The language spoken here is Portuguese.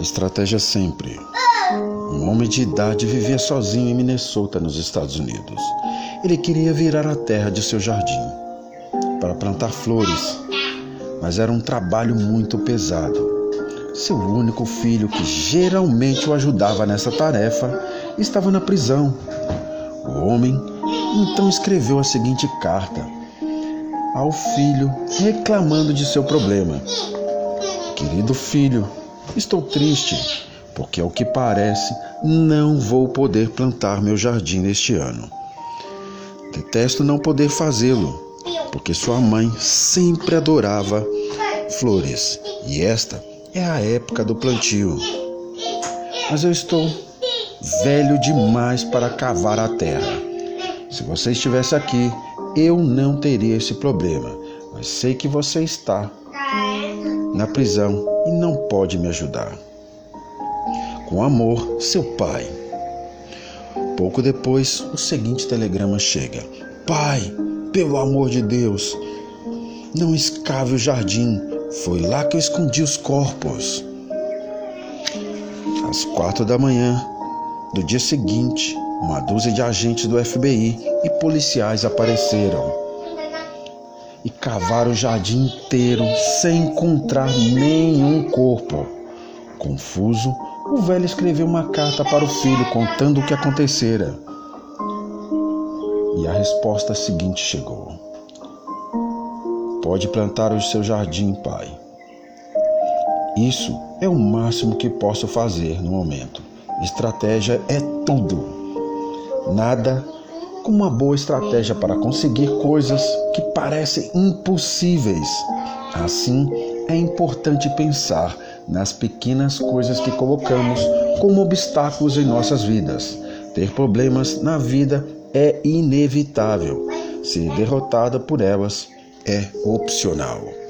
Estratégia sempre. Um homem de idade vivia sozinho em Minnesota, nos Estados Unidos. Ele queria virar a terra de seu jardim para plantar flores, mas era um trabalho muito pesado. Seu único filho, que geralmente o ajudava nessa tarefa, estava na prisão. O homem então escreveu a seguinte carta ao filho, reclamando de seu problema: Querido filho, Estou triste, porque ao que parece não vou poder plantar meu jardim neste ano. Detesto não poder fazê-lo, porque sua mãe sempre adorava flores e esta é a época do plantio. Mas eu estou velho demais para cavar a terra. Se você estivesse aqui, eu não teria esse problema, mas sei que você está na prisão e não pode me ajudar. Com amor, seu pai. Pouco depois, o seguinte telegrama chega: Pai, pelo amor de Deus, não escave o jardim. Foi lá que eu escondi os corpos. Às quatro da manhã do dia seguinte, uma dúzia de agentes do FBI e policiais apareceram e cavaram o jardim inteiro sem encontrar nenhum corpo. Confuso, o velho escreveu uma carta para o filho contando o que acontecera. E a resposta seguinte chegou: Pode plantar o seu jardim, pai. Isso é o máximo que posso fazer no momento. Estratégia é tudo. Nada como uma boa estratégia para conseguir coisas que parecem impossíveis. Assim, é importante pensar nas pequenas coisas que colocamos como obstáculos em nossas vidas. Ter problemas na vida é inevitável. Ser derrotada por elas é opcional.